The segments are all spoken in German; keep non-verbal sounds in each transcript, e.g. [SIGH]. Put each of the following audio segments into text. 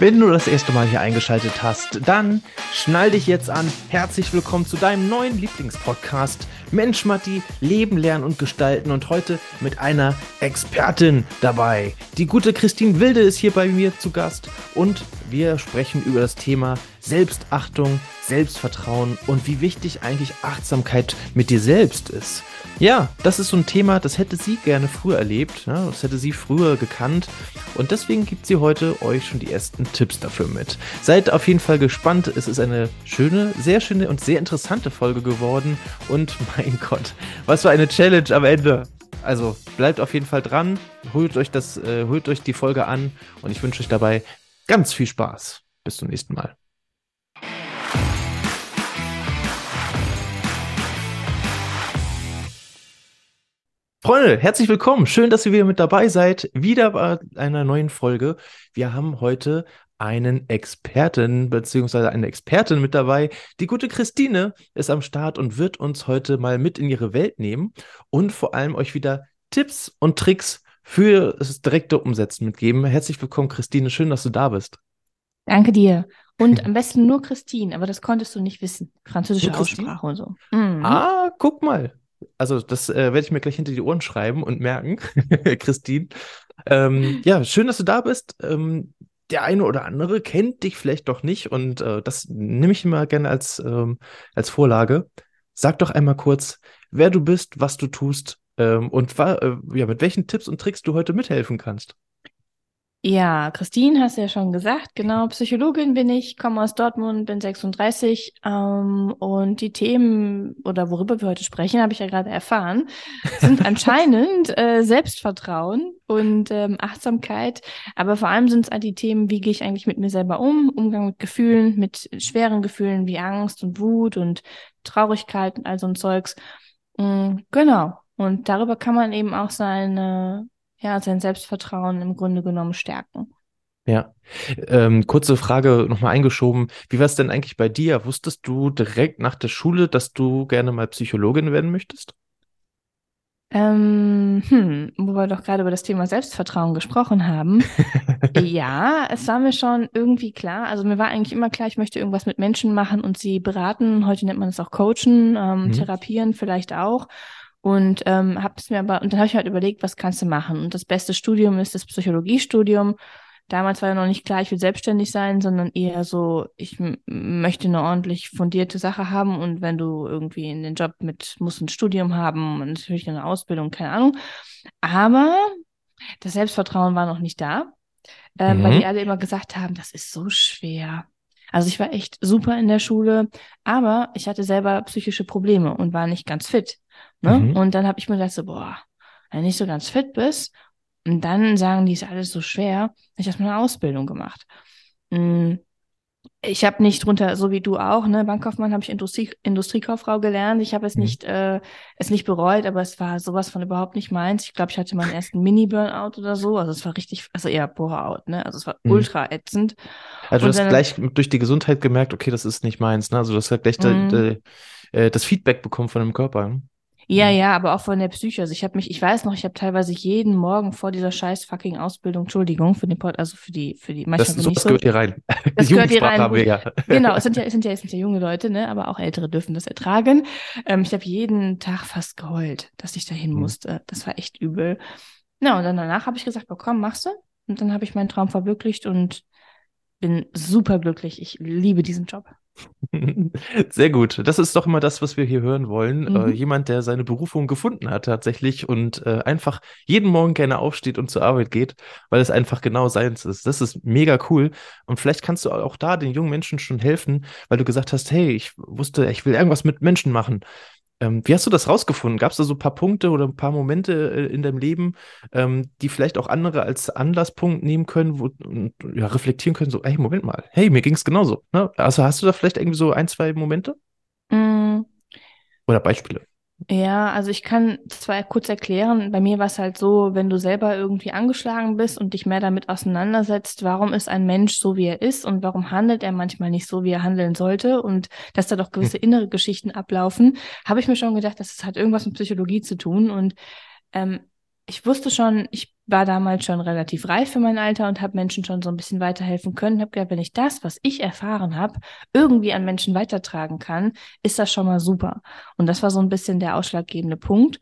Wenn du das erste Mal hier eingeschaltet hast, dann schnall dich jetzt an. Herzlich willkommen zu deinem neuen Lieblingspodcast Mensch Matti, Leben, Lernen und Gestalten und heute mit einer Expertin dabei. Die gute Christine Wilde ist hier bei mir zu Gast und wir sprechen über das Thema Selbstachtung, Selbstvertrauen und wie wichtig eigentlich Achtsamkeit mit dir selbst ist. Ja, das ist so ein Thema, das hätte sie gerne früher erlebt, ne? das hätte sie früher gekannt und deswegen gibt sie heute euch schon die ersten Tipps dafür mit. Seid auf jeden Fall gespannt, es ist eine schöne, sehr schöne und sehr interessante Folge geworden und [LAUGHS] mein Gott, was für eine Challenge am Ende. Also bleibt auf jeden Fall dran, holt euch das, äh, holt euch die Folge an und ich wünsche euch dabei ganz viel Spaß. Bis zum nächsten Mal. Freunde, herzlich willkommen. Schön, dass ihr wieder mit dabei seid. Wieder bei einer neuen Folge. Wir haben heute einen Experten bzw. eine Expertin mit dabei. Die gute Christine ist am Start und wird uns heute mal mit in ihre Welt nehmen und vor allem euch wieder Tipps und Tricks für das direkte Umsetzen mitgeben. Herzlich willkommen, Christine. Schön, dass du da bist. Danke dir. Und [LAUGHS] am besten nur Christine, aber das konntest du nicht wissen. Französische Aussprache und so. Mhm. Ah, guck mal also das äh, werde ich mir gleich hinter die Ohren schreiben und merken, [LAUGHS] Christine. Ähm, ja, schön, dass du da bist. Ähm, der eine oder andere kennt dich vielleicht doch nicht und äh, das nehme ich immer gerne als, ähm, als Vorlage. Sag doch einmal kurz, wer du bist, was du tust ähm, und äh, ja, mit welchen Tipps und Tricks du heute mithelfen kannst. Ja, Christine hast du ja schon gesagt, genau, Psychologin bin ich, komme aus Dortmund, bin 36 ähm, und die Themen oder worüber wir heute sprechen, habe ich ja gerade erfahren, sind [LAUGHS] anscheinend äh, Selbstvertrauen und ähm, Achtsamkeit, aber vor allem sind es all die Themen, wie gehe ich eigentlich mit mir selber um, Umgang mit Gefühlen, mit schweren Gefühlen wie Angst und Wut und Traurigkeit und all so ein Zeugs. Mhm, genau, und darüber kann man eben auch seine ja, sein Selbstvertrauen im Grunde genommen stärken. Ja. Ähm, kurze Frage nochmal eingeschoben. Wie war es denn eigentlich bei dir? Wusstest du direkt nach der Schule, dass du gerne mal Psychologin werden möchtest? Ähm, hm, wo wir doch gerade über das Thema Selbstvertrauen gesprochen haben. [LAUGHS] ja, es war mir schon irgendwie klar. Also mir war eigentlich immer klar, ich möchte irgendwas mit Menschen machen und sie beraten. Heute nennt man es auch coachen, ähm, mhm. therapieren vielleicht auch. Und ähm, habe es mir aber, und dann habe ich halt überlegt, was kannst du machen? Und das beste Studium ist das Psychologiestudium. Damals war ja noch nicht klar, ich will selbstständig sein, sondern eher so, ich möchte eine ordentlich fundierte Sache haben und wenn du irgendwie in den Job mit, musst ein Studium haben und natürlich eine Ausbildung, keine Ahnung. Aber das Selbstvertrauen war noch nicht da, ähm, mhm. weil die alle immer gesagt haben, das ist so schwer. Also ich war echt super in der Schule, aber ich hatte selber psychische Probleme und war nicht ganz fit. Ne? Mhm. Und dann habe ich mir gedacht, so, boah, wenn du nicht so ganz fit bist, und dann sagen die, ist alles so schwer, habe ich erstmal eine Ausbildung gemacht. Mm, ich habe nicht drunter, so wie du auch, ne, Bankkaufmann habe ich Industrie, Industriekauffrau gelernt. Ich habe es mhm. nicht, äh, es nicht bereut, aber es war sowas von überhaupt nicht meins. Ich glaube, ich hatte meinen ersten Mini-Burnout oder so. Also es war richtig, also eher Bore-out, ne? Also es war mhm. ultra ätzend. Also du hast gleich durch die Gesundheit gemerkt, okay, das ist nicht meins, ne? Also du hast gleich mhm. de, de, äh, das Feedback bekommen von dem Körper. Ne? Ja, mhm. ja, aber auch von der Psyche. Also ich habe mich, ich weiß noch, ich habe teilweise jeden Morgen vor dieser scheiß fucking Ausbildung, Entschuldigung für den Pod, also für die, für die, manchmal das, so, das gehört hier rein. [LAUGHS] Das gehört hier rein. Ja. Genau, es sind ja, es sind ja, es sind ja junge Leute, ne, aber auch Ältere dürfen das ertragen. Ähm, ich habe jeden Tag fast geheult, dass ich dahin mhm. musste. Das war echt übel. Na, und dann danach habe ich gesagt, oh, komm, machst du? Und dann habe ich meinen Traum verwirklicht und bin super glücklich. Ich liebe diesen Job. [LAUGHS] Sehr gut. Das ist doch immer das, was wir hier hören wollen. Äh, mhm. Äh, jemand, der seine Berufung gefunden hat tatsächlich und äh, einfach jeden Morgen gerne aufsteht und zur Arbeit geht, weil es einfach genau seins ist. Das ist mega cool. Und vielleicht kannst du auch da den jungen Menschen schon helfen, weil du gesagt hast, hey, ich wusste, ich will irgendwas mit Menschen machen. Ähm, wie hast du das rausgefunden? Gab es da so ein paar Punkte oder ein paar Momente äh, in deinem Leben, ähm, die vielleicht auch andere als Anlasspunkt nehmen können, wo und, ja, reflektieren können, so, hey, Moment mal, hey, mir ging es genauso. Ne? Also hast du da vielleicht irgendwie so ein, zwei Momente? Mm. Oder Beispiele? Ja, also ich kann zwar kurz erklären, bei mir war es halt so, wenn du selber irgendwie angeschlagen bist und dich mehr damit auseinandersetzt, warum ist ein Mensch so, wie er ist und warum handelt er manchmal nicht so, wie er handeln sollte und dass da doch gewisse hm. innere Geschichten ablaufen, habe ich mir schon gedacht, das hat irgendwas mit Psychologie zu tun und ähm, ich wusste schon, ich war damals schon relativ reif für mein Alter und habe Menschen schon so ein bisschen weiterhelfen können. Habe gedacht, wenn ich das, was ich erfahren habe, irgendwie an Menschen weitertragen kann, ist das schon mal super. Und das war so ein bisschen der ausschlaggebende Punkt.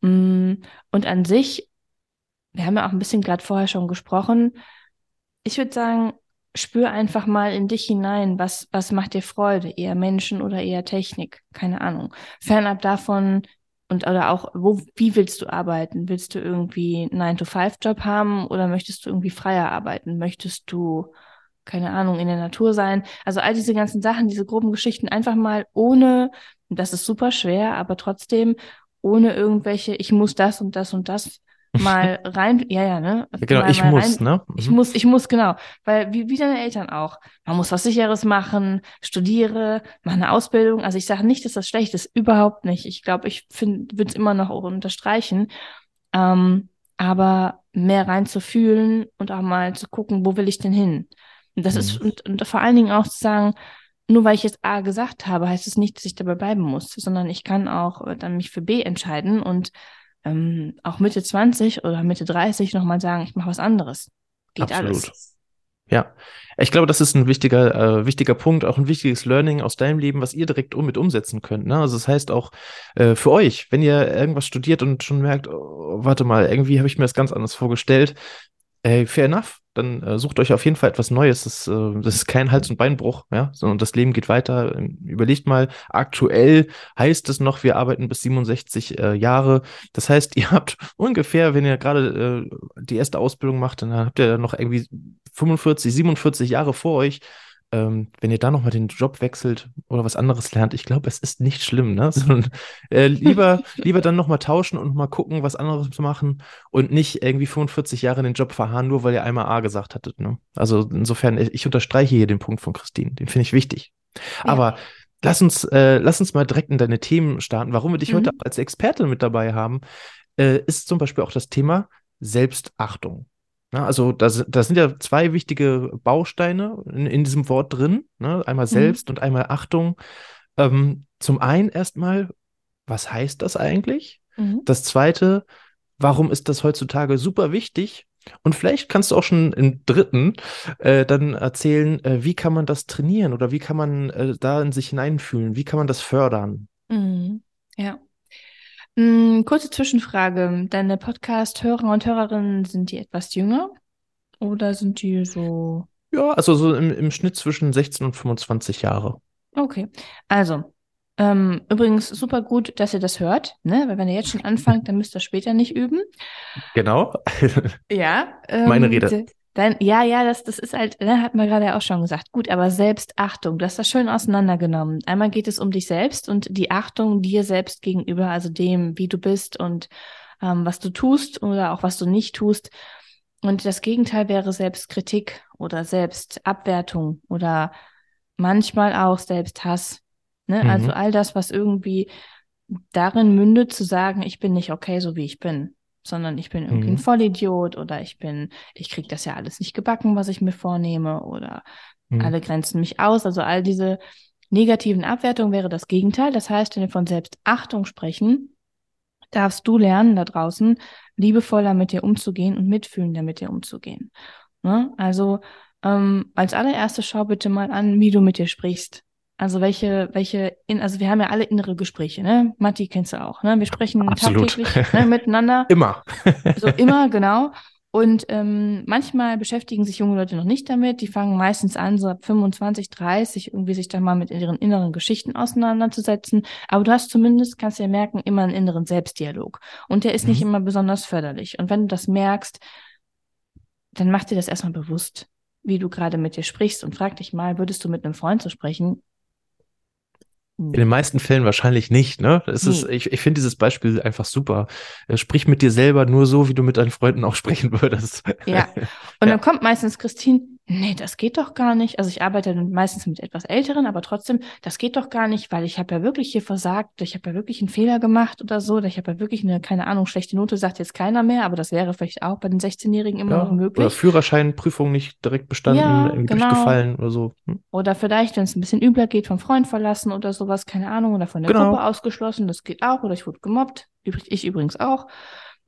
Mm, und an sich, wir haben ja auch ein bisschen gerade vorher schon gesprochen. Ich würde sagen, spür einfach mal in dich hinein, was, was macht dir Freude? Eher Menschen oder eher Technik? Keine Ahnung. Fernab davon, und oder auch, wo, wie willst du arbeiten? Willst du irgendwie einen 9-to-5-Job haben oder möchtest du irgendwie freier arbeiten? Möchtest du, keine Ahnung, in der Natur sein? Also all diese ganzen Sachen, diese groben Geschichten einfach mal ohne, das ist super schwer, aber trotzdem ohne irgendwelche, ich muss das und das und das mal rein, ja, ja, ne? Ja, genau, mal, ich mal muss, rein, ne? Ich Mhm. muss, ich muss, genau. Weil, wie, wie deine Eltern auch. Man muss was Sicheres machen, studiere, mach eine Ausbildung. Also ich sage nicht, dass das schlecht ist, überhaupt nicht. Ich glaube, ich finde, würde es immer noch unterstreichen. Ähm, aber mehr reinzufühlen und auch mal zu gucken, wo will ich denn hin? Und das Mhm. ist, und, und vor allen Dingen auch zu sagen, nur weil ich jetzt A gesagt habe, heißt es nicht, dass ich dabei bleiben muss, sondern ich kann auch äh, dann mich für B entscheiden und ähm, auch Mitte 20 oder Mitte 30 nochmal sagen, ich mache was anderes. Geht Absolut. alles. Ja, ich glaube, das ist ein wichtiger, äh, wichtiger Punkt, auch ein wichtiges Learning aus deinem Leben, was ihr direkt um mit umsetzen könnt. Ne? Also das heißt auch äh, für euch, wenn ihr irgendwas studiert und schon merkt, oh, warte mal, irgendwie habe ich mir das ganz anders vorgestellt, ey, fair enough, dann äh, sucht euch auf jeden Fall etwas Neues. Das, äh, das ist kein Hals- und Beinbruch, ja, sondern das Leben geht weiter. Ähm, Überlegt mal, aktuell heißt es noch, wir arbeiten bis 67 äh, Jahre. Das heißt, [LAUGHS] ihr habt ungefähr, wenn ihr gerade äh, die erste Ausbildung macht, dann habt ihr noch irgendwie 45, 47 Jahre vor euch. Ähm, wenn ihr da nochmal den Job wechselt oder was anderes lernt, ich glaube, es ist nicht schlimm, ne? [LAUGHS] Sondern äh, lieber, [LAUGHS] lieber dann nochmal tauschen und mal gucken, was anderes zu machen und nicht irgendwie 45 Jahre in den Job verharren, nur weil ihr einmal A gesagt hattet. Ne? Also insofern, ich unterstreiche hier den Punkt von Christine, den finde ich wichtig. Ja. Aber lass uns, äh, lass uns mal direkt in deine Themen starten. Warum wir dich Mhm. heute auch als Experte mit dabei haben, äh, ist zum Beispiel auch das Thema Selbstachtung. Ja, also da, da sind ja zwei wichtige Bausteine in, in diesem Wort drin. Ne? Einmal Selbst und einmal Achtung. Ähm, zum einen erstmal, was heißt das eigentlich? Mhm. Das zweite, warum ist das heutzutage super wichtig? Und vielleicht kannst du auch schon im dritten äh, dann erzählen, äh, wie kann man das trainieren oder wie kann man äh, da in sich hineinfühlen? Wie kann man das fördern? Mhm. Ja. Mm, kurze Zwischenfrage. Deine Podcast-Hörer und Hörerinnen, sind die etwas jünger? Oder sind die so? Ja, also so im, im Schnitt zwischen 16 und 25 Jahre. Okay. Also, ähm, übrigens super gut, dass ihr das hört, ne? Weil wenn ihr jetzt schon anfangt, dann müsst ihr später nicht üben. Genau. Ja. [LAUGHS] Ähm, Meine Rede. Dann, ja, ja, das, das ist halt, ne, hat man gerade auch schon gesagt. Gut, aber Selbstachtung, du hast das schön auseinandergenommen. Einmal geht es um dich selbst und die Achtung dir selbst gegenüber, also dem, wie du bist und ähm, was du tust oder auch was du nicht tust. Und das Gegenteil wäre Selbstkritik oder Selbstabwertung oder manchmal auch Selbsthass. Ne? Mhm. Also all das, was irgendwie darin mündet, zu sagen, ich bin nicht okay, so wie ich bin, sondern ich bin irgendwie Mhm. ein Vollidiot oder ich bin, ich krieg das ja alles nicht gebacken, was ich mir vornehme oder Mhm. alle grenzen mich aus. Also all diese negativen Abwertungen wäre das Gegenteil. Das heißt, wenn wir von Selbstachtung sprechen, darfst du lernen da draußen, liebevoller mit dir umzugehen und mitfühlender mit dir umzugehen. Ne? Also ähm, als allererstes schau bitte mal an, wie du mit dir sprichst. Also welche, welche, in, also wir haben ja alle innere Gespräche, ne? Matti kennst du auch, ne? Wir sprechen Absolut. tagtäglich ne, miteinander. [LAUGHS] Immer. [LAUGHS] So immer, genau. Und ähm, manchmal beschäftigen sich junge Leute noch nicht damit. Die fangen meistens an, so ab 25, 30, irgendwie sich dann mal mit ihren inneren Geschichten auseinanderzusetzen. Aber du hast zumindest, kannst du ja merken, immer einen inneren Selbstdialog. Und der ist nicht Mhm. immer besonders förderlich. Und wenn du das merkst, dann mach dir das erstmal bewusst, wie du gerade mit dir sprichst und frag dich mal, würdest du mit einem Freund so sprechen? In den meisten Fällen wahrscheinlich nicht, ne? Es ist, Nee. ich, ich finde dieses Beispiel einfach super. Äh, Sprich mit dir selber nur so, wie du mit deinen Freunden auch [LAUGHS] sprechen würdest. Ja. Und Ja. dann kommt meistens Christine, nee, das geht doch gar nicht. Also ich arbeite dann meistens mit etwas Älteren, aber trotzdem, das geht doch gar nicht, weil ich habe ja wirklich hier versagt, ich habe ja wirklich einen Fehler gemacht oder so, oder ich habe ja wirklich eine, keine Ahnung, schlechte Note, sagt jetzt keiner mehr, aber das wäre vielleicht auch bei den 16-Jährigen immer Ja, noch oder möglich. Führerscheinprüfung nicht direkt bestanden, Ja, irgendwie genau. durchgefallen oder so. Hm? Oder vielleicht, wenn es ein bisschen übler geht, vom Freund verlassen oder sowas, keine Ahnung, oder von der Genau. Gruppe ausgeschlossen, das geht auch, oder ich wurde gemobbt, ich übrigens auch.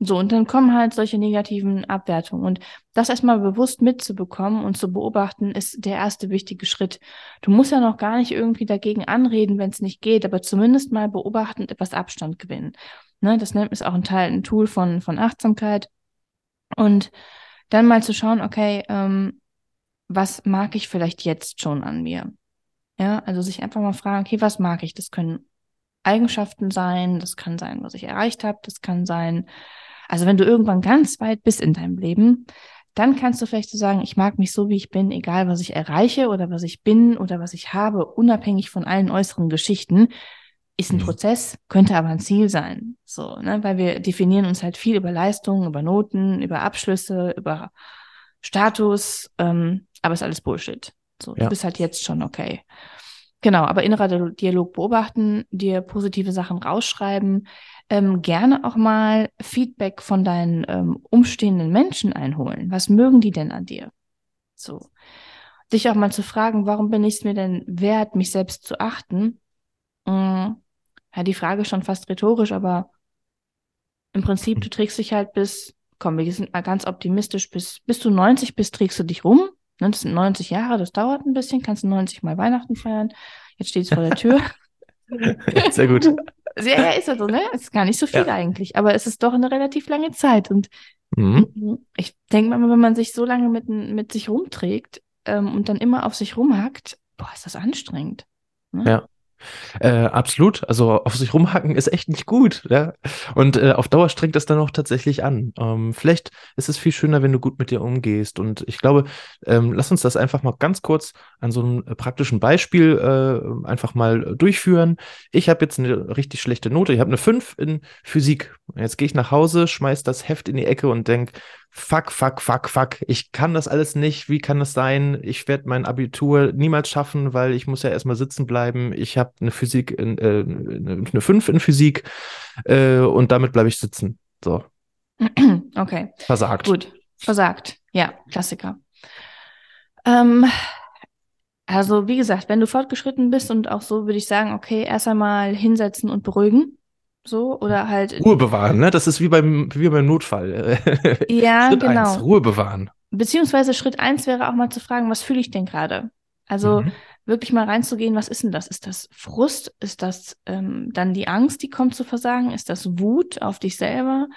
So, und dann kommen halt solche negativen Abwertungen. Und das erstmal bewusst mitzubekommen und zu beobachten, ist der erste wichtige Schritt. Du musst ja noch gar nicht irgendwie dagegen anreden, wenn es nicht geht, aber zumindest mal beobachten und etwas Abstand gewinnen. Ne, das nennt ist auch ein Teil, ein Tool von, von Achtsamkeit. Und dann mal zu schauen, okay, ähm, was mag ich vielleicht jetzt schon an mir? Ja, also sich einfach mal fragen, okay, was mag ich? Das können Eigenschaften sein, das kann sein, was ich erreicht habe, das kann sein, also wenn du irgendwann ganz weit bist in deinem Leben, dann kannst du vielleicht so sagen, ich mag mich so, wie ich bin, egal was ich erreiche oder was ich bin oder was ich habe, unabhängig von allen äußeren Geschichten. Ist ein mhm. Prozess, könnte aber ein Ziel sein. So, ne? Weil wir definieren uns halt viel über Leistungen, über Noten, über Abschlüsse, über Status, ähm, aber ist alles Bullshit. So, ja. du bist halt jetzt schon okay. Genau, aber innerer Dialog beobachten, dir positive Sachen rausschreiben, ähm, gerne auch mal Feedback von deinen ähm, umstehenden Menschen einholen. Was mögen die denn an dir? So. Dich auch mal zu fragen, warum bin ich es mir denn wert, mich selbst zu achten? Mhm. Ja, die Frage ist schon fast rhetorisch, aber im Prinzip, du trägst dich halt bis, komm, wir sind mal ganz optimistisch, bis, bis du 90 bist, trägst du dich rum. Das sind 90 Jahre, das dauert ein bisschen, kannst du 90 mal Weihnachten feiern. Jetzt steht es vor der Tür. [LAUGHS] Sehr gut. Ja, ja, ist ja so, ne? Es ist gar nicht so viel ja. eigentlich, aber es ist doch eine relativ lange Zeit. Und mhm. ich denke mal, wenn man sich so lange mit, mit sich rumträgt ähm, und dann immer auf sich rumhackt, boah, ist das anstrengend. Ne? Ja. Äh, absolut. Also auf sich rumhacken ist echt nicht gut. Ja? Und äh, auf Dauer strengt das dann auch tatsächlich an. Ähm, vielleicht ist es viel schöner, wenn du gut mit dir umgehst. Und ich glaube, ähm, lass uns das einfach mal ganz kurz an so einem äh, praktischen Beispiel äh, einfach mal durchführen. Ich habe jetzt eine richtig schlechte Note. Ich habe eine 5 in Physik. Jetzt gehe ich nach Hause, schmeiß das Heft in die Ecke und denk, fuck, fuck, fuck, fuck, ich kann das alles nicht, wie kann das sein? Ich werde mein Abitur niemals schaffen, weil ich muss ja erstmal sitzen bleiben. Ich habe eine Physik, in, äh, eine 5 in Physik äh, und damit bleibe ich sitzen. So. [CLEARS THROAT] Okay. Versagt. Gut, versagt. Ja, Klassiker. Ähm, also, wie gesagt, wenn du fortgeschritten bist und auch so, würde ich sagen, okay, erst einmal hinsetzen und beruhigen so oder halt Ruhe bewahren, ne? Das ist wie beim wie beim Notfall. [LAUGHS] Ja, Schritt genau. Eins, Ruhe bewahren. Beziehungsweise Schritt eins wäre auch mal zu fragen, was fühle ich denn gerade? Also mhm. wirklich mal reinzugehen, was ist denn das? Ist das Frust? Ist das ähm, dann die Angst, die kommt zu versagen? Ist das Wut auf dich selber?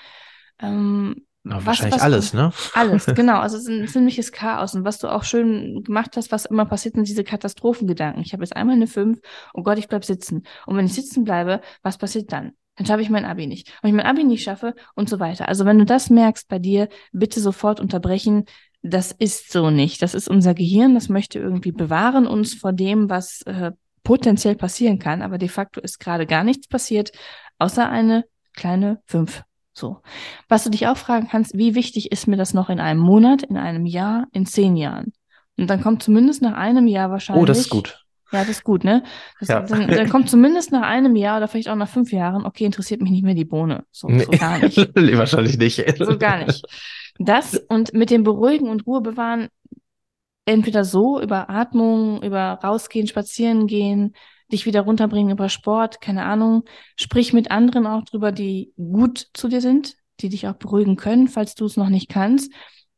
Ähm, was, wahrscheinlich was, alles, ne? [LAUGHS] Alles, [LAUGHS] genau. Also es ist ein ziemliches Chaos. Und was du auch schön gemacht hast, was immer passiert, sind diese Katastrophengedanken. Ich habe jetzt einmal eine 5, oh Gott, ich bleib sitzen. Und wenn ich sitzen bleibe, was passiert dann? Dann schaffe ich mein Abi nicht. Wenn ich mein Abi nicht schaffe und so weiter. Also wenn du das merkst bei dir, bitte sofort unterbrechen. Das ist so nicht. Das ist unser Gehirn, das möchte irgendwie bewahren uns vor dem, was äh, potenziell passieren kann. Aber de facto ist gerade gar nichts passiert, außer eine kleine fünf. So. Was du dich auch fragen kannst, wie wichtig ist mir das noch in einem Monat, in einem Jahr, in zehn Jahren? Und dann kommt zumindest nach einem Jahr wahrscheinlich. Oh, das ist gut. Ja, das ist gut, ne? Das, ja. dann, dann, kommt zumindest nach einem Jahr oder vielleicht auch nach fünf Jahren, okay, interessiert mich nicht mehr die Bohne. So, nee. so gar [LAUGHS] nicht. Wahrscheinlich nicht. So gar nicht. Das und mit dem Beruhigen und Ruhe bewahren, entweder so über Atmung, über rausgehen, spazieren gehen, dich wieder runterbringen über Sport, keine Ahnung. Sprich mit anderen auch drüber, die gut zu dir sind, die dich auch beruhigen können, falls du es noch nicht kannst.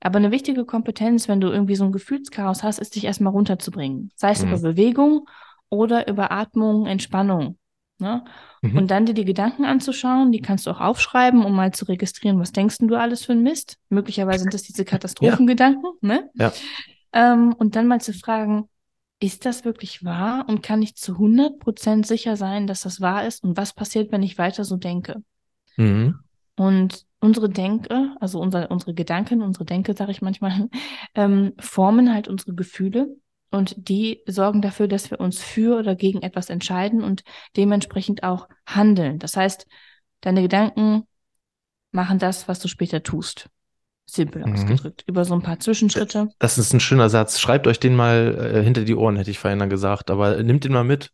Aber eine wichtige Kompetenz, wenn du irgendwie so ein Gefühlschaos hast, ist dich erstmal runterzubringen. Sei es mhm. über Bewegung oder über Atmung, Entspannung. Ne? Mhm. Und dann dir die Gedanken anzuschauen, die kannst du auch aufschreiben, um mal zu registrieren, was denkst du alles für ein Mist? Möglicherweise sind das diese [LAUGHS] Katastrophengedanken. Ja. Ne? Ja. Ähm, und dann mal zu fragen, ist das wirklich wahr und kann ich zu 100 Prozent sicher sein, dass das wahr ist und was passiert, wenn ich weiter so denke? Mhm. Und unsere Denke, also unser, unsere Gedanken, unsere Denke, sage ich manchmal, [LAUGHS] ähm, formen halt unsere Gefühle und die sorgen dafür, dass wir uns für oder gegen etwas entscheiden und dementsprechend auch handeln. Das heißt, deine Gedanken machen das, was du später tust. Simpel mhm. ausgedrückt. Über so ein paar Zwischenschritte. Das ist ein schöner Satz. Schreibt euch den mal äh, hinter die Ohren, hätte ich vorhin dann gesagt. Aber nimmt den mal mit.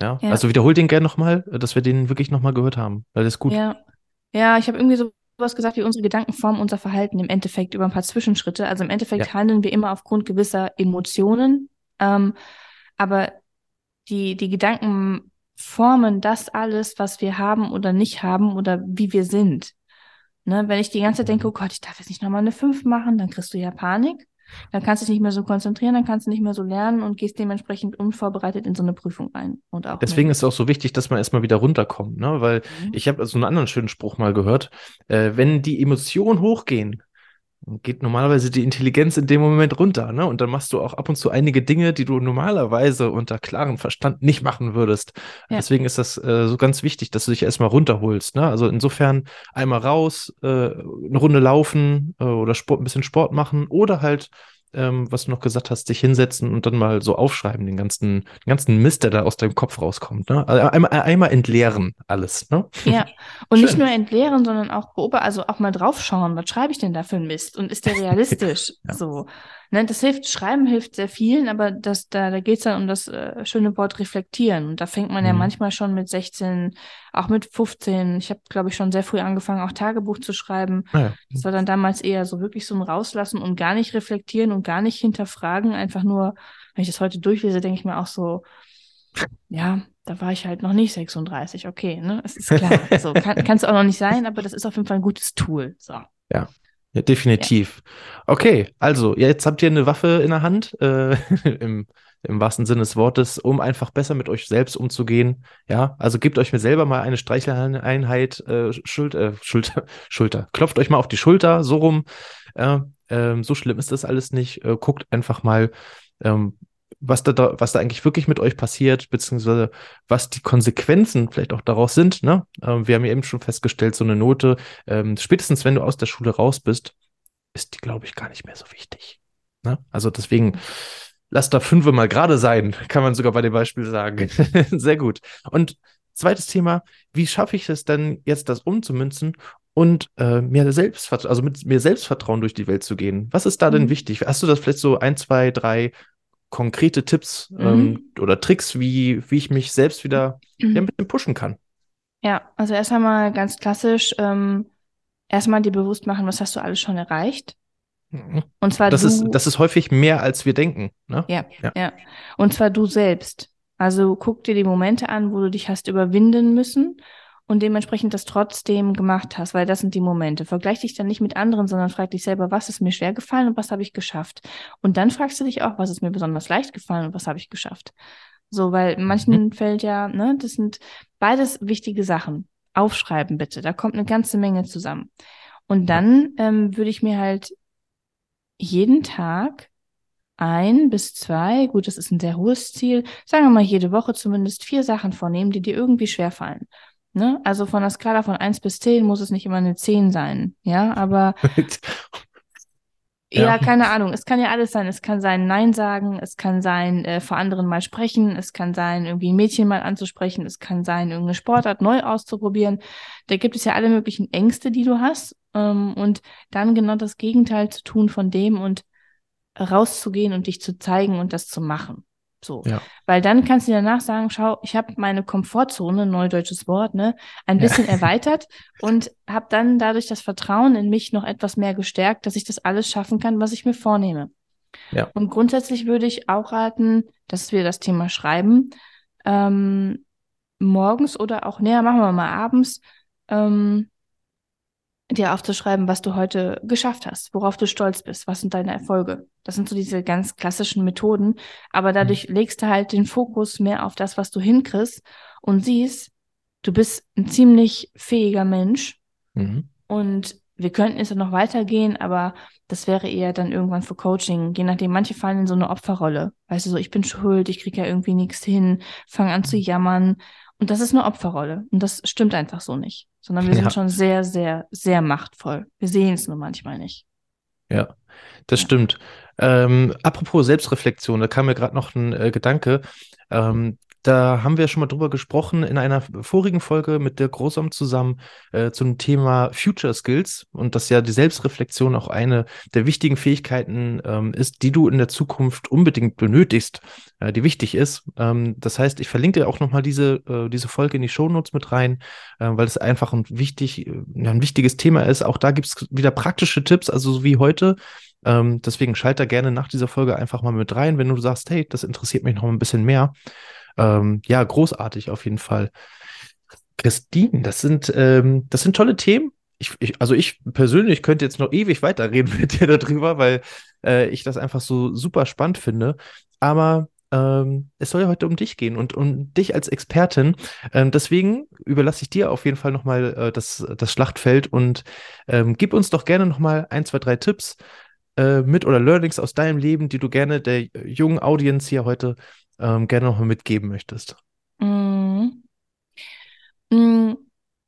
Ja. ja. Also wiederholt den gerne nochmal, dass wir den wirklich nochmal gehört haben. Weil das ist gut. Ja. Ja, ich habe irgendwie so was gesagt, wie unsere Gedanken formen unser Verhalten im Endeffekt über ein paar Zwischenschritte. Also im Endeffekt ja. handeln wir immer aufgrund gewisser Emotionen. Ähm, aber die, die Gedanken formen das alles, was wir haben oder nicht haben oder wie wir sind. Ne? Wenn ich die ganze Zeit denke, oh Gott, ich darf jetzt nicht nochmal eine 5 machen, dann kriegst du ja Panik. Dann kannst du dich nicht mehr so konzentrieren, dann kannst du nicht mehr so lernen und gehst dementsprechend unvorbereitet in so eine Prüfung ein. Und auch Deswegen ist es auch so wichtig, dass man erstmal wieder runterkommt, ne? Weil mhm. ich habe so einen anderen schönen Spruch mal gehört. Äh, wenn die Emotionen hochgehen, geht normalerweise die Intelligenz in dem Moment runter, ne? Und dann machst du auch ab und zu einige Dinge, die du normalerweise unter klarem Verstand nicht machen würdest. Ja. Deswegen ist das äh, so ganz wichtig, dass du dich erstmal runterholst, ne? Also insofern einmal raus, äh, eine Runde laufen äh, oder Sport, ein bisschen Sport machen oder halt ähm, was du noch gesagt hast, dich hinsetzen und dann mal so aufschreiben, den ganzen, den ganzen Mist, der da aus deinem Kopf rauskommt. Ne? Also einmal, einmal entleeren alles. Ne? Ja, [LAUGHS] und Schön. nicht nur entleeren, sondern auch beobachten, also auch mal draufschauen, was schreibe ich denn da für ein Mist und ist der [LAUGHS] realistisch? ja. So. Ne, das hilft, Schreiben hilft sehr vielen, aber das, da, da geht es dann um das äh, schöne Wort reflektieren. Und da fängt man mhm. ja manchmal schon mit 16, auch mit 15. Ich habe, glaube ich, schon sehr früh angefangen, auch Tagebuch zu schreiben. Ah ja. Das war dann damals eher so wirklich so ein Rauslassen und gar nicht reflektieren und gar nicht hinterfragen. Einfach nur, wenn ich das heute durchlese, denke ich mir auch so, ja, da war ich halt noch nicht 36. Okay, ne? Es ist klar. [LAUGHS] so, kann es auch noch nicht sein, aber das ist auf jeden Fall ein gutes Tool. So. Ja. Ja, definitiv. Ja. Okay, also jetzt habt ihr eine Waffe in der Hand, äh, [LAUGHS] im, im wahrsten Sinne des Wortes, um einfach besser mit euch selbst umzugehen. Ja, also gebt euch mir selber mal eine Streicheleinheit, äh, Schulter, äh, Schulter, [LAUGHS] Schulter. Klopft euch mal auf die Schulter, so rum. Äh, so schlimm ist das alles nicht. Äh, guckt einfach mal, ähm, was da, was da eigentlich wirklich mit euch passiert, beziehungsweise was die Konsequenzen vielleicht auch daraus sind. Ne? Ähm, wir haben ja eben schon festgestellt, so eine Note, ähm, spätestens wenn du aus der Schule raus bist, ist die, glaube ich, gar nicht mehr so wichtig. Ne? Also deswegen, lass da fünf mal gerade sein, kann man sogar bei dem Beispiel sagen. [LAUGHS] Sehr gut. Und zweites Thema, wie schaffe ich es denn jetzt, das umzumünzen und äh, mir Selbstvertrauen, also mit mir Selbstvertrauen durch die Welt zu gehen. Was ist da denn mhm. wichtig? Hast du das vielleicht so ein, zwei, drei konkrete Tipps mhm. ähm, oder Tricks, wie, wie ich mich selbst wieder mhm. ein bisschen pushen kann? Ja, also erst einmal ganz klassisch, ähm, erstmal dir bewusst machen, was hast du alles schon erreicht. Mhm. Und zwar das du, ist das ist häufig mehr als wir denken. Ne? Ja, ja, ja. Und zwar du selbst. Also guck dir die Momente an, wo du dich hast überwinden müssen und dementsprechend das trotzdem gemacht hast, weil das sind die Momente. Vergleich dich dann nicht mit anderen, sondern frag dich selber, was ist mir schwer gefallen und was habe ich geschafft. Und dann fragst du dich auch, was ist mir besonders leicht gefallen und was habe ich geschafft. So, weil manchen mhm. fällt ja, ne, das sind beides wichtige Sachen. Aufschreiben bitte, da kommt eine ganze Menge zusammen. Und dann ähm, würde ich mir halt jeden Tag ein bis zwei, gut, das ist ein sehr hohes Ziel, sagen wir mal jede Woche zumindest vier Sachen vornehmen, die dir irgendwie schwerfallen. Ne? Also von der Skala von 1 bis 10 muss es nicht immer eine 10 sein. Ja, aber. [LAUGHS] ja. ja. keine Ahnung. Es kann ja alles sein. Es kann sein, Nein sagen. Es kann sein, äh, vor anderen mal sprechen. Es kann sein, irgendwie ein Mädchen mal anzusprechen. Es kann sein, irgendeine Sportart neu auszuprobieren. Da gibt es ja alle möglichen Ängste, die du hast. Ähm, und dann genau das Gegenteil zu tun von dem und rauszugehen und dich zu zeigen und das zu machen. So. Ja. Weil dann kannst du danach sagen, schau, ich habe meine Komfortzone, neudeutsches Wort, ne, ein bisschen ja. erweitert [LAUGHS] und habe dann dadurch das Vertrauen in mich noch etwas mehr gestärkt, dass ich das alles schaffen kann, was ich mir vornehme. Ja. Und grundsätzlich würde ich auch raten, dass wir das Thema Schreiben ähm, morgens oder auch näher, machen wir mal abends, ähm, dir aufzuschreiben, was du heute geschafft hast, worauf du stolz bist, was sind deine Erfolge. Das sind so diese ganz klassischen Methoden, aber dadurch mhm. legst du halt den Fokus mehr auf das, was du hinkriegst und siehst, du bist ein ziemlich fähiger Mensch mhm. und wir könnten es ja noch weitergehen, aber das wäre eher dann irgendwann für Coaching, je nachdem, manche fallen in so eine Opferrolle. Weißt du, so, ich bin schuld, ich kriege ja irgendwie nichts hin, fange an zu mhm. jammern und das ist eine Opferrolle. Und das stimmt einfach so nicht. Sondern wir ja. sind schon sehr, sehr, sehr machtvoll. Wir sehen es nur manchmal nicht. Ja, das ja. stimmt. Ähm, apropos Selbstreflexion, da kam mir gerade noch ein äh, Gedanke. Ähm, da haben wir schon mal drüber gesprochen in einer vorigen Folge mit der Großom zusammen äh, zum Thema Future Skills und dass ja die Selbstreflexion auch eine der wichtigen Fähigkeiten ähm, ist, die du in der Zukunft unbedingt benötigst, äh, die wichtig ist. Ähm, das heißt, ich verlinke auch nochmal diese, äh, diese Folge in die Shownotes mit rein, äh, weil es einfach ein, wichtig, äh, ein wichtiges Thema ist. Auch da gibt es wieder praktische Tipps, also so wie heute. Ähm, deswegen schalt da gerne nach dieser Folge einfach mal mit rein, wenn du sagst, hey, das interessiert mich noch ein bisschen mehr. Ähm, ja, großartig auf jeden Fall. Christine, das sind, ähm, das sind tolle Themen. ich, ich, also ich persönlich könnte jetzt noch ewig weiterreden [LAUGHS] mit dir darüber, weil äh, ich das einfach so super spannend finde. Aber ähm, es soll ja heute um dich gehen und um dich als Expertin. Ähm, deswegen überlasse ich dir auf jeden Fall nochmal äh, das, das Schlachtfeld und ähm, gib uns doch gerne nochmal ein, zwei, drei Tipps äh, mit oder Learnings aus deinem Leben, die du gerne der jungen Audience hier heute ähm, gerne nochmal mitgeben möchtest. Mm. Mm.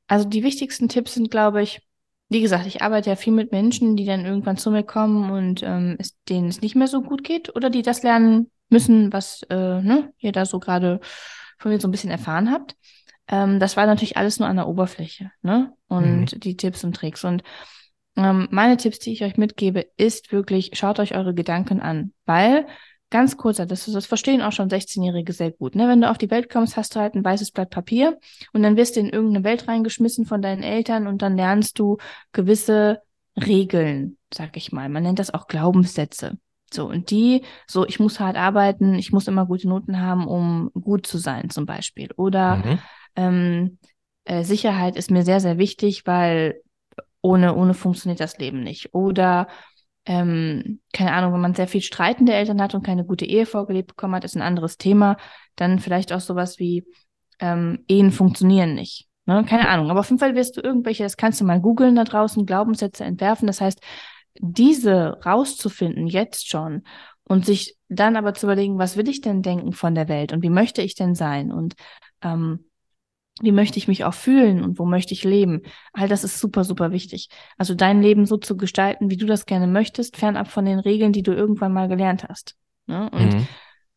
Also die wichtigsten Tipps sind, glaube ich, wie gesagt, ich arbeite ja viel mit Menschen, die dann irgendwann zu mir kommen und ähm, es, denen es nicht mehr so gut geht oder die das lernen müssen, was äh, ne, ihr da so gerade von mir so ein bisschen erfahren habt. Ähm, das war natürlich alles nur an der Oberfläche, ne? Und mhm. die Tipps und Tricks. Und ähm, meine Tipps, die ich euch mitgebe, ist wirklich, schaut euch eure Gedanken an, weil Ganz kurzer, das, das verstehen auch schon 16-Jährige sehr gut. Ne? Wenn du auf die Welt kommst, hast du halt ein weißes Blatt Papier und dann wirst du in irgendeine Welt reingeschmissen von deinen Eltern und dann lernst du gewisse Regeln, sag ich mal. Man nennt das auch Glaubenssätze. So, und die, so, ich muss hart arbeiten, ich muss immer gute Noten haben, um gut zu sein, zum Beispiel. Oder mhm. ähm, äh, Sicherheit ist mir sehr, sehr wichtig, weil ohne, ohne funktioniert das Leben nicht. Oder ähm, keine Ahnung, wenn man sehr viel streitende Eltern hat und keine gute Ehe vorgelebt bekommen hat, ist ein anderes Thema. Dann vielleicht auch sowas wie ähm, Ehen funktionieren nicht. Ne? Keine Ahnung. Aber auf jeden Fall wirst du irgendwelche, das kannst du mal googeln da draußen, Glaubenssätze entwerfen. Das heißt, diese rauszufinden, jetzt schon, und sich dann aber zu überlegen, was will ich denn denken von der Welt und wie möchte ich denn sein? Und ähm, wie möchte ich mich auch fühlen und wo möchte ich leben? All das ist super, super wichtig. Also dein Leben so zu gestalten, wie du das gerne möchtest, fernab von den Regeln, die du irgendwann mal gelernt hast. Ne? Und mhm.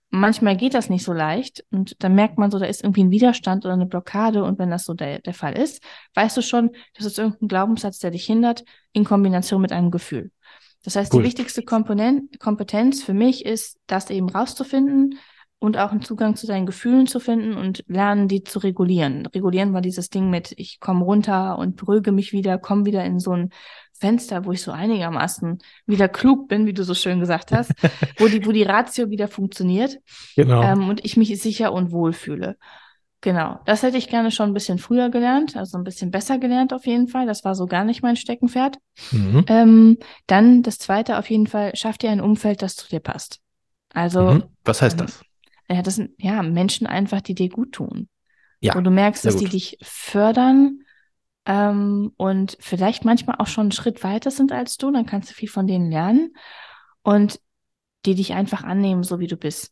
manchmal geht das nicht so leicht und dann merkt man so, da ist irgendwie ein Widerstand oder eine Blockade und wenn das so der, der Fall ist, weißt du schon, das ist irgendein Glaubenssatz, der dich hindert, in Kombination mit einem Gefühl. Das heißt, cool. die wichtigste Komponent, Kompetenz für mich ist, das eben rauszufinden, und auch einen Zugang zu deinen Gefühlen zu finden und lernen, die zu regulieren. Regulieren war dieses Ding mit, ich komme runter und beruhige mich wieder, komme wieder in so ein Fenster, wo ich so einigermaßen wieder klug bin, wie du so schön gesagt hast, [LAUGHS] wo die, wo die Ratio wieder funktioniert genau. Ähm, und ich mich sicher und wohl fühle. Genau, das hätte ich gerne schon ein bisschen früher gelernt, also ein bisschen besser gelernt auf jeden Fall. Das war so gar nicht mein Steckenpferd. Mhm. Ähm, dann das zweite auf jeden Fall, schaff dir ein Umfeld, das zu dir passt. Also. Mhm. Was heißt ähm, das? Ja, das sind ja Menschen einfach, die dir gut tun. Ja. Wo du merkst, dass die dich fördern ähm, und vielleicht manchmal auch schon einen Schritt weiter sind als du, dann kannst du viel von denen lernen und die dich einfach annehmen, so wie du bist.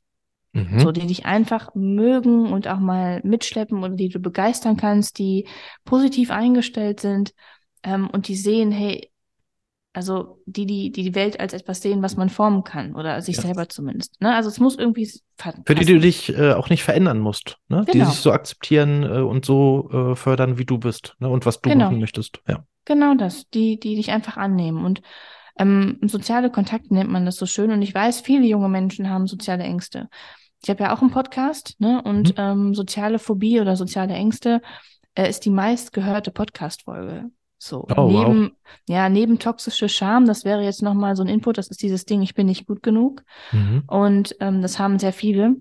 Mhm. So, die dich einfach mögen und auch mal mitschleppen oder die du begeistern kannst, die positiv eingestellt sind ähm, und die sehen, hey, also die, die, die die Welt als etwas sehen, was man formen kann oder sich ja. selber zumindest. Ne? Also es muss irgendwie passen. Für die du dich äh, auch nicht verändern musst, ne? Genau. die sich so akzeptieren äh, und so äh, fördern, wie du bist ne? und was du genau. machen möchtest. Ja. Genau das, die, die dich einfach annehmen. Und ähm, soziale Kontakte nennt man das so schön. Und ich weiß, viele junge Menschen haben soziale Ängste. Ich habe ja auch einen Podcast, ne? Und mhm. ähm, soziale Phobie oder soziale Ängste äh, ist die meistgehörte Podcast-Folge. So, oh, neben, wow. ja, neben toxische Scham, das wäre jetzt nochmal so ein Input, das ist dieses Ding, ich bin nicht gut genug. Mhm. Und ähm, das haben sehr viele.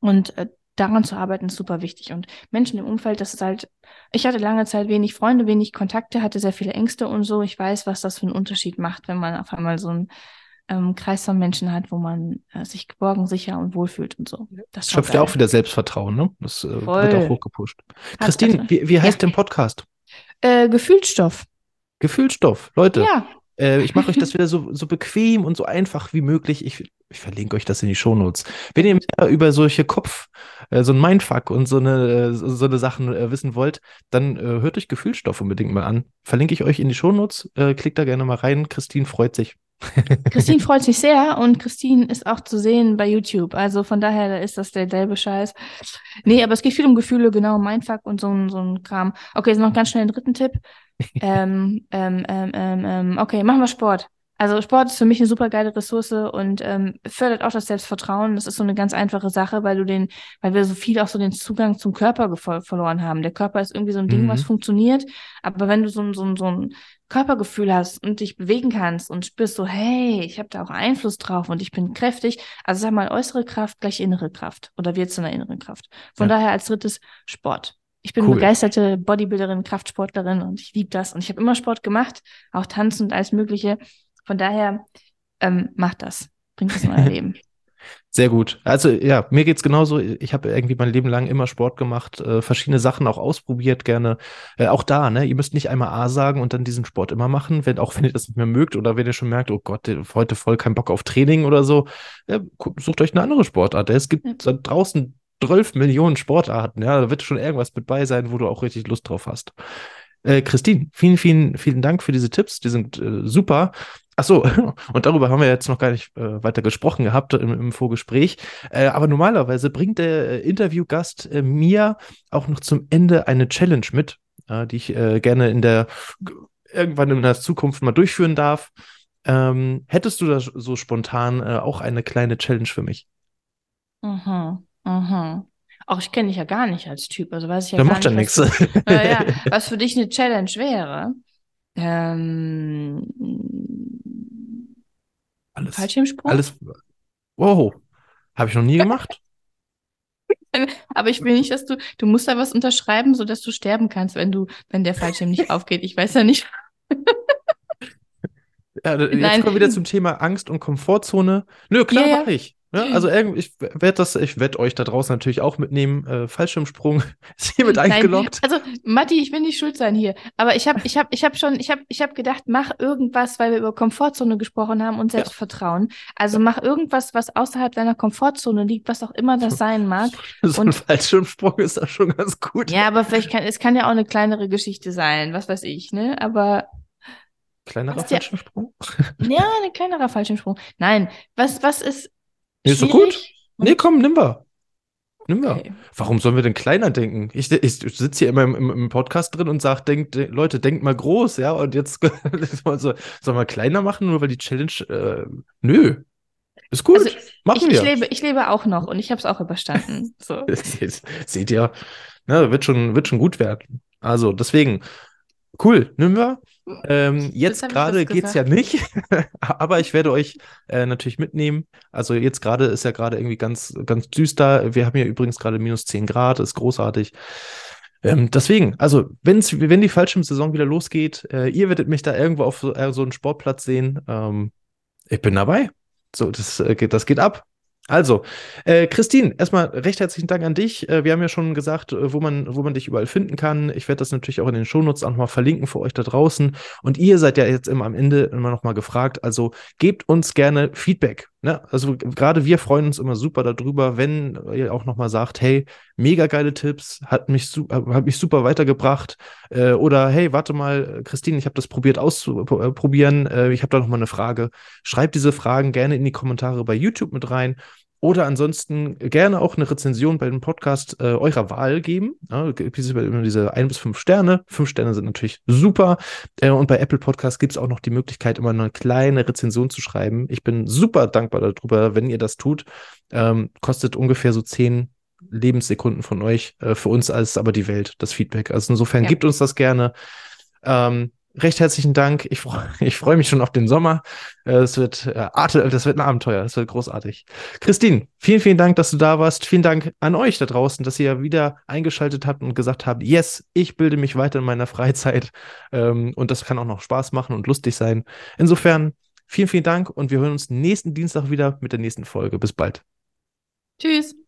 Und äh, daran zu arbeiten ist super wichtig. Und Menschen im Umfeld, das ist halt, ich hatte lange Zeit wenig Freunde, wenig Kontakte, hatte sehr viele Ängste und so. Ich weiß, was das für einen Unterschied macht, wenn man auf einmal so einen ähm, Kreis von Menschen hat, wo man äh, sich geborgen, sicher und wohlfühlt und so. Das schöpft ja auch wieder Selbstvertrauen, ne? Das äh, wird auch hochgepusht. Christine, wie, wie heißt ja. der Podcast? Äh, Gefühlsstoff. Gefühlsstoff, Leute. Ja. Äh, ich mache euch das [LAUGHS] wieder so, so bequem und so einfach wie möglich. Ich, ich verlinke euch das in die Shownotes. Wenn ihr mehr über solche Kopf, äh, so ein Mindfuck und so eine, so, eine Sachen äh, wissen wollt, dann äh, hört euch Gefühlsstoff unbedingt mal an. Verlinke ich euch in die Shownotes. Äh, klickt da gerne mal rein. Christine freut sich. Christine freut sich sehr und Christine ist auch zu sehen bei YouTube. Also von daher ist das derselbe Scheiß. Nee, aber es geht viel um Gefühle, genau, Mindfuck und so, ein so ein Kram. Okay, jetzt noch ganz schnell einen dritten Tipp. [LAUGHS] ähm, ähm, ähm, ähm, okay, machen wir Sport. Also Sport ist für mich eine super geile Ressource und ähm, fördert auch das Selbstvertrauen. Das ist so eine ganz einfache Sache, weil du den, weil wir so viel auch so den Zugang zum Körper verloren haben. Der Körper ist irgendwie so ein Ding, mhm. was funktioniert. Aber wenn du so, so, so ein Körpergefühl hast und dich bewegen kannst und spürst so, hey, ich habe da auch Einfluss drauf und ich bin kräftig. Also sag mal, äußere Kraft gleich innere Kraft oder wird zu einer inneren Kraft. Von ja. daher als drittes Sport. Ich bin Cool. begeisterte Bodybuilderin, Kraftsportlerin und ich liebe das. Und ich habe immer Sport gemacht, auch Tanzen und alles Mögliche. Von daher, ähm, macht das. Bringt es in euer [LAUGHS] Leben. Sehr gut. Also ja, mir geht's genauso. Ich habe irgendwie mein Leben lang immer Sport gemacht, äh, verschiedene Sachen auch ausprobiert, gerne. Äh, auch da, ne? Ihr müsst nicht einmal A sagen und dann diesen Sport immer machen, wenn auch wenn ihr das nicht mehr mögt oder wenn ihr schon merkt, oh Gott, heute voll kein Bock auf Training oder so. Ja, sucht euch eine andere Sportart. Es gibt da draußen 12 Millionen Sportarten. Ja, da wird schon irgendwas mit bei sein, wo du auch richtig Lust drauf hast. Äh, Christine, vielen, vielen, vielen Dank für diese Tipps. Die sind äh, super. Ach so, [LAUGHS] und darüber haben wir jetzt noch gar nicht äh, weiter gesprochen gehabt im, im Vorgespräch. Äh, aber normalerweise bringt der Interviewgast äh, mir auch noch zum Ende eine Challenge mit, äh, die ich äh, gerne in der irgendwann in der Zukunft mal durchführen darf. Ähm, hättest du da so spontan äh, auch eine kleine Challenge für mich? Mhm. Mhm. Auch ich kenne dich ja gar nicht als Typ, also weiß ich ja Da gar macht ja nicht, nichts. was, du- ja, ja, [LAUGHS] was für dich eine Challenge wäre. Ähm, Alles, Fallschirmsprung? alles. Wow, habe ich noch nie gemacht. [LAUGHS] Aber ich will nicht, dass du, du musst da was unterschreiben, sodass du sterben kannst, wenn du, wenn der Fallschirm nicht [LAUGHS] aufgeht. Ich weiß ja nicht. Ja, jetzt Nein. kommen wir wieder zum Thema Angst und Komfortzone. Nö, klar, Ja, ja. mache ich. Ja, also irgendwie, ich werde das, ich werde euch da draußen natürlich auch mitnehmen. Äh, Fallschirmsprung [LAUGHS] ist hiermit Nein, eingeloggt. Also, Matti, ich will nicht schuld sein hier. Aber ich habe ich hab, ich hab schon, ich habe ich hab gedacht, mach irgendwas, weil wir über Komfortzone gesprochen haben und Selbstvertrauen. Also mach irgendwas, was außerhalb deiner Komfortzone liegt, was auch immer das sein mag. [LAUGHS] So ein und- Fallschirmsprung ist da schon ganz gut. Ja, aber vielleicht kann, es kann ja auch eine kleinere Geschichte sein, was weiß ich, ne? Aber Kleinerer ja- Fallschirmsprung? ja, [LAUGHS] ein kleinerer Fallschirmsprung. Nein, was, was ist Nee, ist doch gut. Nee, komm, nimm wir. Nimm wir. Okay. Warum sollen wir denn kleiner denken? Ich, ich sitze hier immer im, im, im Podcast drin und sage, denkt, de- Leute, denkt mal groß, ja, und jetzt [LAUGHS] soll, soll, sollen wir kleiner machen, nur weil die Challenge, äh, nö. Ist gut, Also, machen Ich, wir. ich, lebe, ich lebe auch noch und ich habe es auch überstanden. So. [LAUGHS] Seht ihr, ne, wird schon, wird schon gut werden. Also deswegen, cool, nehmen wir. Ähm, jetzt gerade was geht's ja nicht, [LAUGHS] aber ich werde euch äh, natürlich mitnehmen. Also jetzt gerade ist ja gerade irgendwie ganz, ganz düster. Wir haben hier übrigens gerade minus 10 Grad, ist großartig. Ähm, deswegen, also wenn's, wenn die Fallschirmsaison wieder losgeht, äh, ihr werdet mich da irgendwo auf so, äh, so einem Sportplatz sehen. Ähm, ich bin dabei. So, das, äh, geht, das geht ab. Also, äh, Christine, erstmal recht herzlichen Dank an dich. Äh, wir haben ja schon gesagt, äh, wo man, wo man dich überall finden kann. Ich werde das natürlich auch in den Shownotes auch nochmal verlinken für euch da draußen. Und ihr seid ja jetzt immer am Ende immer nochmal gefragt. Also gebt uns gerne Feedback. Ne? Also gerade wir freuen uns immer super darüber, wenn ihr auch nochmal sagt, hey, mega geile Tipps, hat mich, hat mich super weitergebracht. Äh, oder hey, warte mal, Christine, ich habe das probiert auszuprobieren. Äh, ich habe da nochmal eine Frage. Schreibt diese Fragen gerne in die Kommentare bei YouTube mit rein. Oder ansonsten gerne auch eine Rezension bei dem Podcast äh, eurer Wahl geben. Ja, gibt immer diese ein bis fünf Sterne. Fünf Sterne sind natürlich super. Äh, und bei Apple Podcast gibt es auch noch die Möglichkeit, immer eine kleine Rezension zu schreiben. Ich bin super dankbar darüber, wenn ihr das tut. Ähm, kostet ungefähr so zehn Lebenssekunden von euch. Äh, für uns als aber die Welt, das Feedback. Also insofern Ja. gebt uns das gerne. Ähm, recht herzlichen Dank. Ich freue [LAUGHS] ich freu mich schon auf den Sommer. Äh, Es wird, äh, Arte, das wird ein Abenteuer. Das wird großartig. Christine, vielen, vielen Dank, dass du da warst. Vielen Dank an euch da draußen, dass ihr wieder eingeschaltet habt und gesagt habt, yes, ich bilde mich weiter in meiner Freizeit. Ähm, und das kann auch noch Spaß machen und lustig sein. Insofern, vielen, vielen Dank und wir hören uns nächsten Dienstag wieder mit der nächsten Folge. Bis bald. Tschüss.